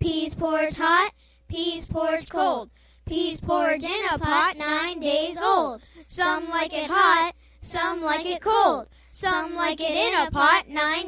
Peas porridge hot, peas porridge cold. Peas porridge in a pot nine days old. Some like it hot, some like it cold. Some like it in a pot nine.